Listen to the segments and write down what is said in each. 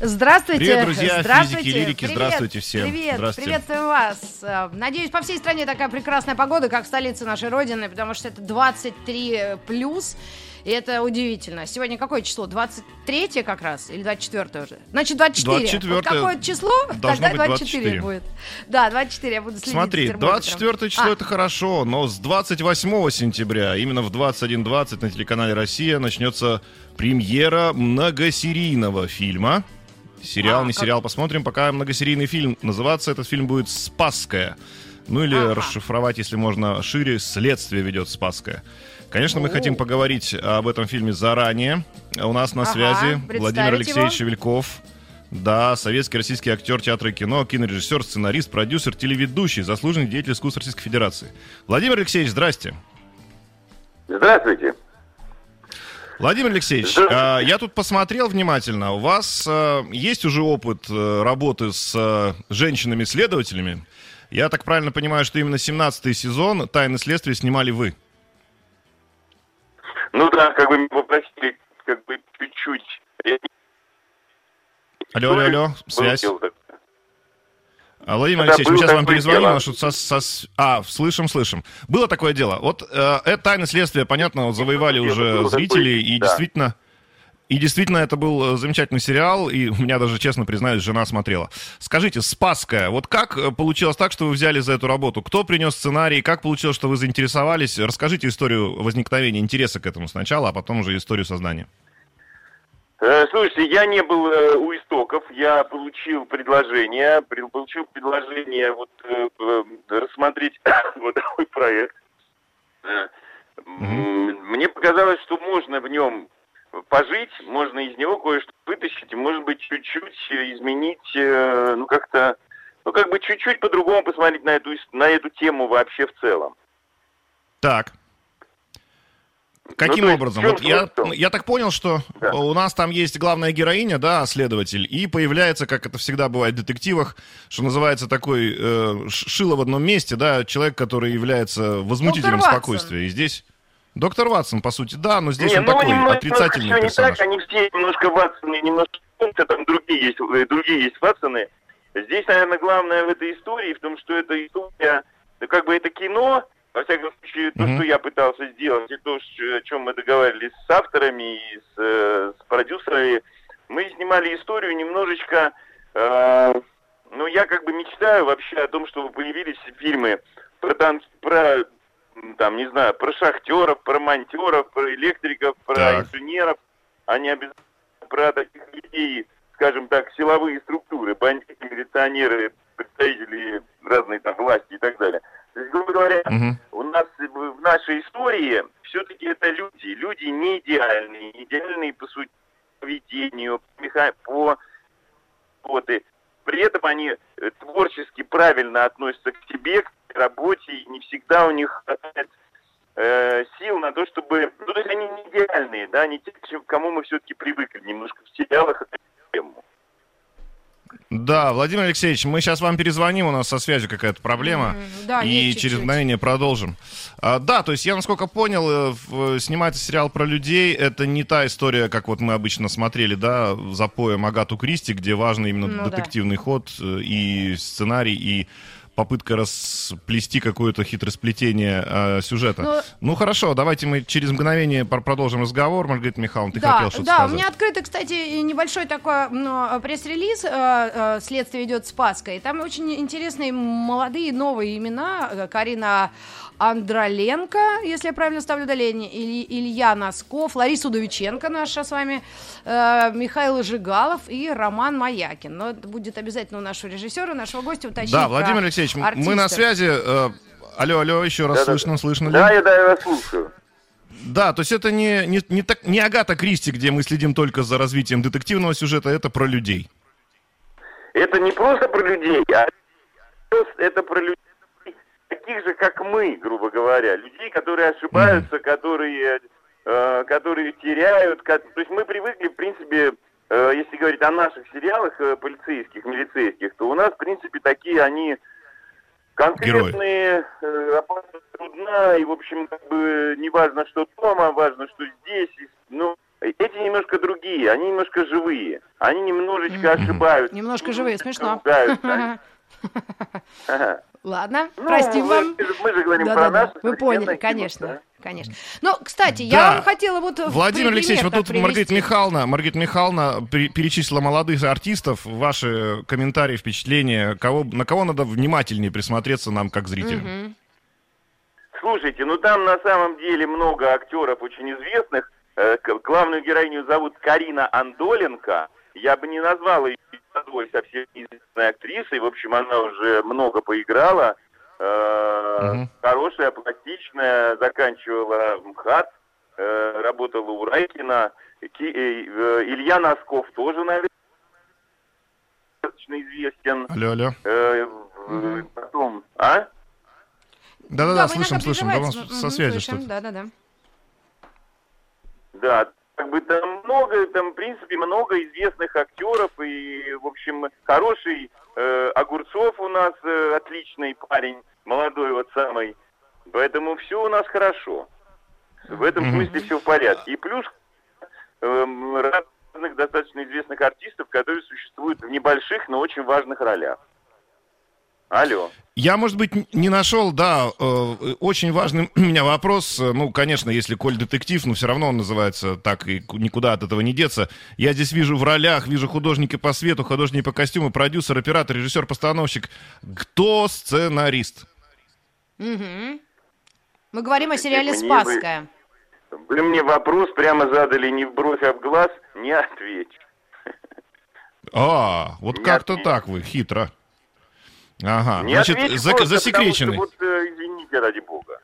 Здравствуйте. Привет, друзья, здравствуйте. физики, лирики, Привет, здравствуйте всем. Привет, Здравствуйте. приветствуем вас. Э, Надеюсь, по всей стране такая прекрасная погода, как в столице нашей Родины, потому что это 23 плюс. И это удивительно. Сегодня какое число? 23 как раз? Или 24 уже? Значит, 24. 24 Вот какое число? Тогда быть 24 24. будет. Да, 24 я буду следить Смотри, за термометром. 24 число А, это хорошо, но с 28 сентября, именно в 21.20 на телеканале «Россия» начнется премьера многосерийного фильма. Сериал, А, не как- сериал, посмотрим, пока многосерийный фильм. Называться этот фильм будет «Спасская». Ну или Ага. расшифровать, если можно шире, «Следствие ведет Спасская». Конечно, мы О. хотим поговорить об этом фильме заранее. У нас на Ага, связи Владимир Алексеевич его? Шевельков. Да, советский российский актер театра и кино, кинорежиссер, сценарист, продюсер, телеведущий, заслуженный деятель искусств Российской Федерации. Владимир Алексеевич, здрасте. Здравствуйте. Владимир Алексеевич, Здравствуйте. а, я тут посмотрел внимательно. У вас а, есть уже опыт э, работы с а, женщинами-следователями. Я так правильно понимаю, что именно 17-й сезон «Тайны следствия» снимали вы. Ну да, как бы попросили, как бы чуть-чуть. Алло, алло, алло, связь. дело Владимир Это Алексеевич, мы сейчас вам перезвоним. дело. а что со- со- А, слышим, слышим. Было такое дело. Вот э, это тайны следствия, понятно, вот завоевали Было уже такое, зрителей, и да. действительно... И действительно, это был э, замечательный сериал, и у меня даже, честно признаюсь, жена смотрела. Скажите, «Спасская», вот как э, получилось так, что вы взяли за эту работу? Кто принес сценарий? Как получилось, что вы заинтересовались? Расскажите историю возникновения интереса к этому сначала, а потом уже историю создания. Э, Слушайте, я не был э, у истоков, я получил предложение, получил предложение вот э, рассмотреть вот такой проект. Мне показалось, что можно в нем пожить, можно из него кое-что вытащить, и, может быть, чуть-чуть изменить, ну, как-то, ну, как бы чуть-чуть по-другому посмотреть на эту, на эту тему вообще в целом. Так. Каким Ну, есть образом? Вот я, смысл? я так понял, что Да. у нас там есть главная героиня, да, следователь, и появляется, как это всегда бывает в детективах, что называется такой э, шило в одном месте, да, человек, который является возмутителем Доктор Ватсон. спокойствия. И здесь доктор Ватсон, по сути, да, но здесь Не, он ну, такой немного- отрицательный немножко всё персонаж. Не так, они все немножко Ватсоны, немножко там другие есть, э, другие есть Ватсоны. Здесь, наверное, главное в этой истории, в том, что эта история, ну, как бы это кино, во всяком случае, то, Мгм. что я пытался сделать, и то, о чем мы договаривались с авторами и с, э, с продюсерами, мы снимали историю немножечко, э, ну, я как бы мечтаю вообще о том, чтобы появились фильмы про танки, про, там, не знаю, про шахтеров, про монтеров, про электриков, про Так. инженеров, а не обязательно про таких людей, скажем так, силовые структуры, бандиты, милиционеры, представители разной там власти и так далее. Грубо говоря, Мгм. у нас в нашей истории все-таки это люди. Люди не идеальные, не идеальные по сути поведению, по и При этом они э, творчески правильно относятся к себе, к работе, и не всегда у них хватает э, сил на то, чтобы... Ну, то есть они не идеальные, да, не те, к кому мы все-таки привыкли немножко в сериалах. Да, Владимир Алексеевич, мы сейчас вам перезвоним, у нас со связью какая-то проблема. М, да, и есть через чуть-чуть. мгновение продолжим. А, да, то есть я, насколько понял, э, в- снимается сериал про людей. Это не та история, как вот мы обычно смотрели, да, за поем Агату Кристи, где важный именно Ну да. детективный ход э, и сценарий, и попытка расплести какое-то хитросплетение э, сюжета. Ну, Ну хорошо, давайте мы через мгновение продолжим разговор. Маргарита Михайловна, ты да, хотела что-то да, сказать? у меня открытый, кстати, небольшой такой ну, пресс-релиз э, э, «Следствие идет с Паской». Там очень интересные молодые новые имена. Э, Карина Андроленко, если я правильно ставлю удаление, Иль- Илья Носков, Лариса Удовиченко наша с вами, э, Михаил Жигалов и Роман Маякин. Но это будет обязательно у нашего режиссера, нашего гостя уточнить Да, Владимир Алексеевич, м- мы артиста. на связи. э, алло, алло, еще раз Да-да-да. слышно, слышно ли? Да, я, да, я вас слушаю. Да, то есть это не, не, не, так, не Агата Кристи, где мы следим только за развитием детективного сюжета, это про людей. Это не просто про людей, а это про людей, таких же, как мы, грубо говоря, людей, которые ошибаются, которые, э, которые теряют. ко- То есть мы привыкли, в принципе, э, если говорить о наших сериалах э, полицейских, милицейских, то у нас, в принципе, такие они конкретные, э, опасность трудна, и, в общем, как бы не важно, что дома, важно, что здесь. Ну, эти немножко другие, они немножко живые, они немножечко ошибаются. Немножко живые, смешно. ругаются. Ага. Ладно, Ну, простим мы- вам. Мы же говорим про Да-да-да, нас. вы поняли, конечно, конечно. Ну, кстати, я Да. вам хотела вот Владимир Алексеевич, вот тут Маргарита привести. Михайловна, Маргарита Михайловна пере- перечислила молодых артистов. Ваши комментарии, впечатления, кого, на кого надо внимательнее присмотреться нам как зрителям? Мгм. Слушайте, ну там на самом деле много актеров очень известных. Э, Главную героиню зовут Карина Андоленко. Я бы не назвал ее совсем известной актрисой. В общем, она уже много поиграла. Мгм. Хорошая, пластичная, заканчивала МХАТ, э, работала у Райкина. Ки- э, Илья Носков тоже, наверное, достаточно известен. Алло, алло. Потом, а? Да-да-да, слышим, слышим. Да, со слышим, что-то. Да-да-да. Да, как бы там много, там, в принципе, много известных актеров, и, в общем, хороший э, Огурцов у нас э, отличный парень, молодой вот самый. Поэтому все у нас хорошо. В этом смысле все в порядке. И плюс эм, разных достаточно известных артистов, которые существуют в небольших, но очень важных ролях. Алло. Я, может быть, не нашел, да, э, очень важный у меня вопрос. Ну, конечно, если Коль детектив, но все равно он называется так, и ку- никуда от этого не деться. Я здесь вижу в ролях, вижу художника по свету, художника по костюму, продюсер, оператор, режиссер, постановщик. Кто сценарист? Мгм. Мы говорим о сериале «Спасская». Вы мне вопрос прямо задали не в бровь, а в глаз, не отвечу. А, вот как-то так вы, хитро. Ага, Не значит, просто засекреченный. потому что вот, э, извините, ради бога.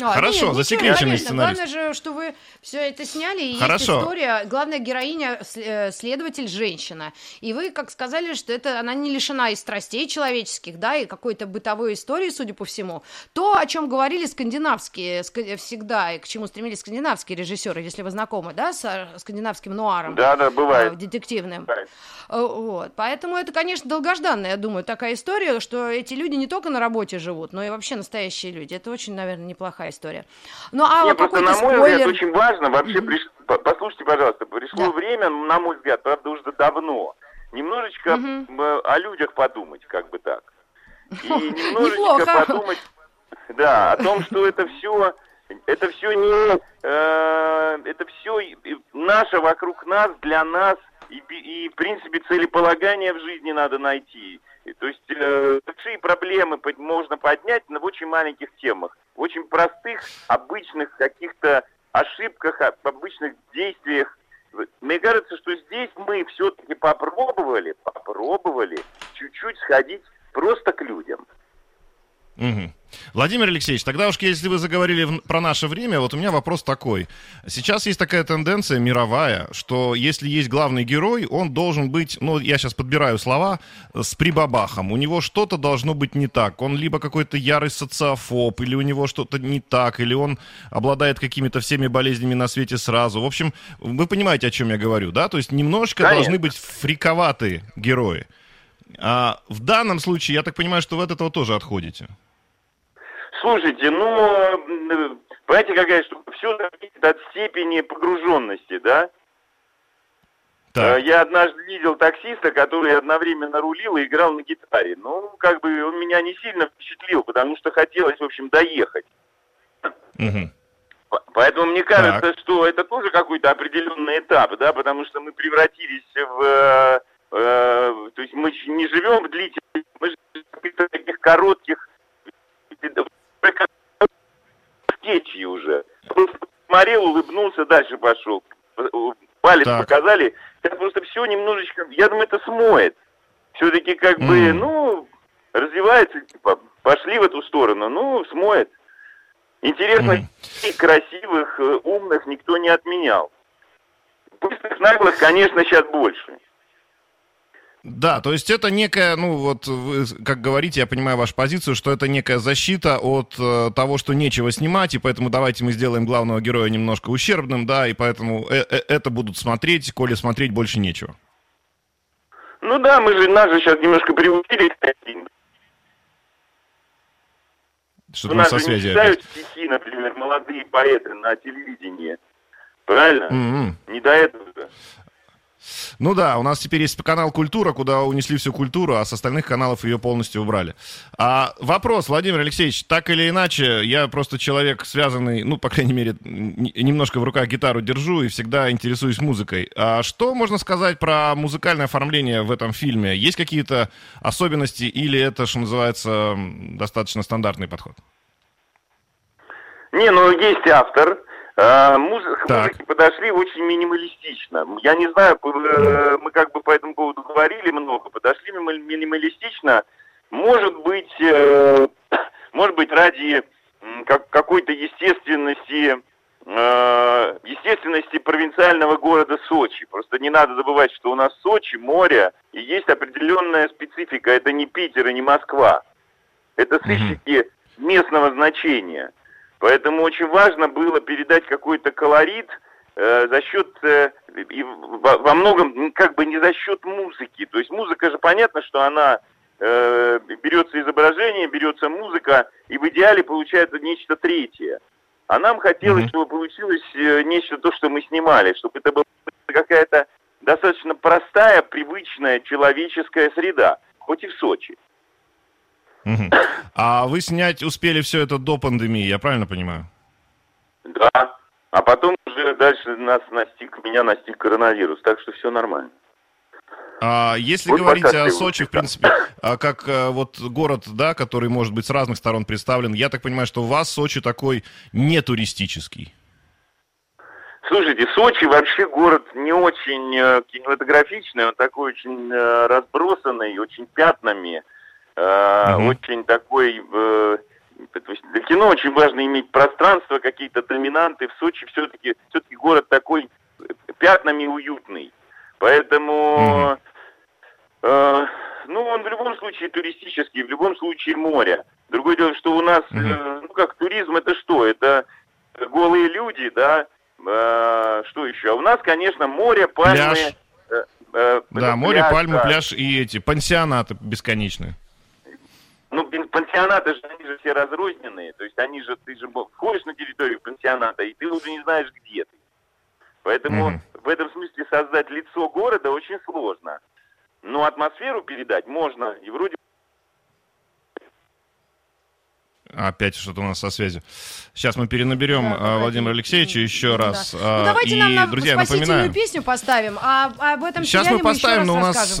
А, Хорошо, нет, ничего, засекреченный конечно. сценарист. Главное же, что вы все это сняли, и есть Хорошо. история. Главная героиня, э, следователь, женщина. И вы, как сказали, что это она не лишена и страстей человеческих, да, и какой-то бытовой истории, судя по всему. То, о чем говорили скандинавские ска- всегда, и к чему стремились скандинавские режиссеры, если вы знакомы, да, с э, скандинавским нуаром. Да, да, э, бывает. детективным. Бывает. Э, Вот. Поэтому это, конечно, долгожданная, я думаю, такая история, что эти люди не только на работе живут, но и вообще настоящие люди. Это очень, наверное, неплохая история. Ну, а Нет, просто, какой-то на мой взгляд, очень важно, вообще, приш- по- послушайте, пожалуйста, пришло Да. время, на мой взгляд, правда, уже давно, немножечко м, о людях подумать, как бы так. И немножечко Неплохо. подумать, да, о том, что это все, это все не, э, это все наше вокруг нас, для нас, и, и, в принципе, целеполагание в жизни надо найти. То есть э, большие проблемы под- можно поднять на в очень маленьких темах, в очень простых, обычных каких-то ошибках, об- обычных действиях. Мне кажется, что здесь мы все-таки попробовали, попробовали чуть-чуть сходить просто к людям. Мгм. Владимир Алексеевич, тогда уж если вы заговорили в- про наше время, вот у меня вопрос такой. Сейчас есть такая тенденция мировая, что если есть главный герой, он должен быть, ну, я сейчас подбираю слова, с прибабахом. У него что-то должно быть не так. Он либо какой-то ярый социофоб, или у него что-то не так, или он обладает какими-то всеми болезнями на свете сразу. В общем, вы понимаете, о чем я говорю, да? То есть немножко Конечно. должны быть фриковатые герои. А в данном случае, я так понимаю, что вы от этого тоже отходите. Слушайте, ну, м, понимаете, какая штука? Все зависит от степени погруженности, да? Так. Э, Я однажды видел таксиста, который одновременно рулил и играл на гитаре. Ну, как бы он меня не сильно впечатлил, потому что хотелось, в общем, доехать. П- Поэтому мне кажется, что это тоже какой-то определенный этап, да, потому что мы превратились в... э, э, то есть мы не живем в длительных, мы живем в каких-то таких коротких скетчи уже. Просто смотрел, улыбнулся, дальше пошел. Палец Так. показали. Это просто все немножечко... Я думаю, это смоет. Все-таки как бы, М. ну, развивается, типа, пошли в эту сторону, ну, смоет. Интересно, и красивых, э, умных никто не отменял. Быстрых наглых, конечно, сейчас больше. Да, то есть это некая, ну вот, вы, как говорите, я понимаю вашу позицию, что это некая защита от э, того, что нечего снимать, и поэтому давайте мы сделаем главного героя немножко ущербным, да, и поэтому э -э это будут смотреть, коли смотреть больше нечего. Ну да, мы же, нас же сейчас немножко приучили Что-то у нас со связи. не читают стихи, например, молодые поэты на телевидении. Правильно? Mm-hmm. Не до этого. Ну да, у нас теперь есть канал «Культура», куда унесли всю культуру, а с остальных каналов ее полностью убрали. А вопрос, Владимир Алексеевич, так или иначе, я просто человек связанный, ну, по крайней мере, немножко в руках гитару держу и всегда интересуюсь музыкой. А что можно сказать про музыкальное оформление в этом фильме? Есть какие-то особенности или это, что называется, достаточно стандартный подход? Не, ну есть автор, а, музыки подошли очень минималистично. Я не знаю, э, мы как бы по этому поводу говорили много, подошли минималистично. Может быть, э, может быть ради какой-то естественности, э, естественности провинциального города Сочи. Просто не надо забывать, что у нас Сочи, море, и есть определенная специфика. Это не Питер и не Москва. Это сыщики местного значения. Поэтому очень важно было передать какой-то колорит э, за счет, э, и во, во многом как бы не за счет музыки. То есть музыка же понятно, что она э, берется изображение, берется музыка, и в идеале получается нечто третье. А нам хотелось, mm-hmm. чтобы получилось э, нечто то, что мы снимали, чтобы это была какая-то достаточно простая, привычная человеческая среда, хоть и в Сочи. Угу. А вы снять успели все это до пандемии, я правильно понимаю? Да. А потом уже дальше нас настиг, меня настиг коронавирус, так что все нормально. А если вот говорить о Сочи, в принципе, а как а, вот город, да, который может быть с разных сторон представлен, я так понимаю, что у вас Сочи такой не туристический. Слушайте, Сочи вообще город не очень э, кинематографичный, он такой очень э, разбросанный, очень пятнами. Uh-huh. Очень такой... Э, для кино очень важно иметь пространство, какие-то доминанты. В Сочи все-таки все-таки город такой пятнами уютный. Поэтому... Uh-huh. ну, он в любом случае туристический, в любом случае море. Другое дело, что у нас, uh-huh. ну, как туризм, это что? Это голые люди, да? что еще? А у нас, конечно, море, пальмы... Пляж. да, море, пляж, пальмы, да. пляж и эти пансионаты бесконечные. Ну, пансионаты же, они же все разрозненные. То есть они же, ты же входишь на территорию пансионата, и ты уже не знаешь, где ты. Поэтому mm-hmm. в этом смысле создать лицо города очень сложно. Но атмосферу передать можно. И вроде Опять что-то у нас со связью. Сейчас мы перенаберем да, Владимира Алексеевича еще да. раз. Ну, давайте и, нам на друзья, напоминаю. песню поставим, а об этом Сейчас мы поставим, но у нас...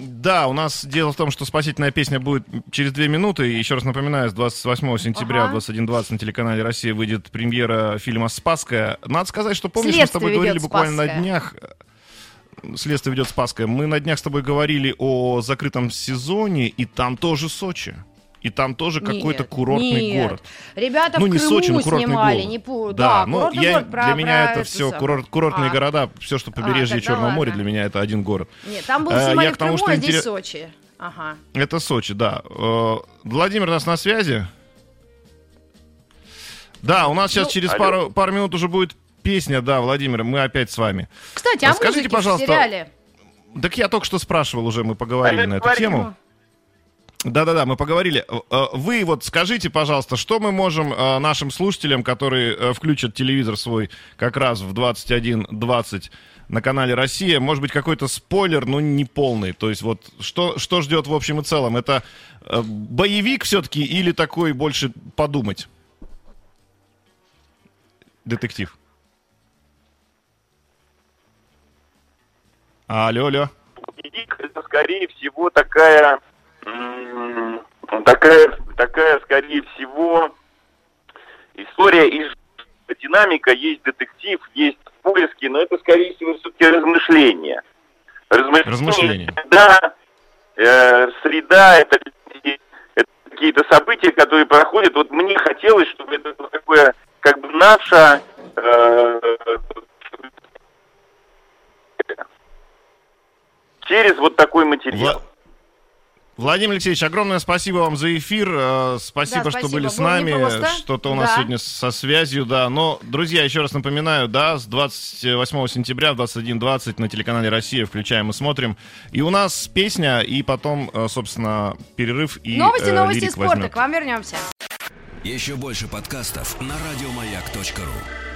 Да, у нас дело в том, что спасительная песня будет через две минуты. И еще раз напоминаю, с 28 сентября ага. 21.20 на телеканале «Россия» выйдет премьера фильма «Спасская». Надо сказать, что помнишь, мы с тобой говорили буквально на днях следствие ведет Спасская. Мы на днях с тобой говорили о закрытом сезоне, и там тоже Сочи. И там тоже какой-то курортный нет. город. Ребята ну, в не Крыму Сочи, но курортный снимали, город. Не пу... Да, да ну, я, город про, для меня про это все курорт, курортные а. города, все, что побережье а, Черного ладно. моря, для меня это один город. Нет, там был снимали а, я в Крыму, тому, а здесь интерес... Сочи. Ага. Это Сочи, да. Э, Владимир у нас на связи? Да, у нас сейчас ну, через пару, пару минут уже будет песня, да, Владимир, мы опять с вами. Кстати, а Скажите, пожалуйста, в сериале? Так я только что спрашивал уже, мы поговорили а на эту тему. Да-да-да, мы поговорили. Э, вы вот скажите, пожалуйста, что мы можем э, нашим слушателям, которые э, включат телевизор свой как раз в 21.20 на канале «Россия», может быть, какой-то спойлер, но не полный. То есть вот что, что ждет в общем и целом? Это боевик все-таки или такой больше подумать? Детектив. Алло, алло. Боевик это, скорее всего, такая такая, такая, скорее всего, история из динамика, есть детектив, есть поиски, но это, скорее всего, все-таки размышления. Размышления. размышления. Да, э, среда, это, это какие-то события, которые проходят. Вот мне хотелось, чтобы это было такое, как бы наша э, через вот такой материал. Вла- Владимир Алексеевич, огромное спасибо вам за эфир. э, Спасибо, Да, что спасибо. были с Было нами. непросто. Что-то у нас Да. сегодня со связью, да. Но, друзья, еще раз напоминаю, да, с 28 сентября в 21.20 на телеканале «Россия» включаем и смотрим. И у нас песня, и потом, э, собственно, перерыв и Новости, э, новости спорта. возьмет. К вам вернемся. Еще больше подкастов на радиомаяк.ру.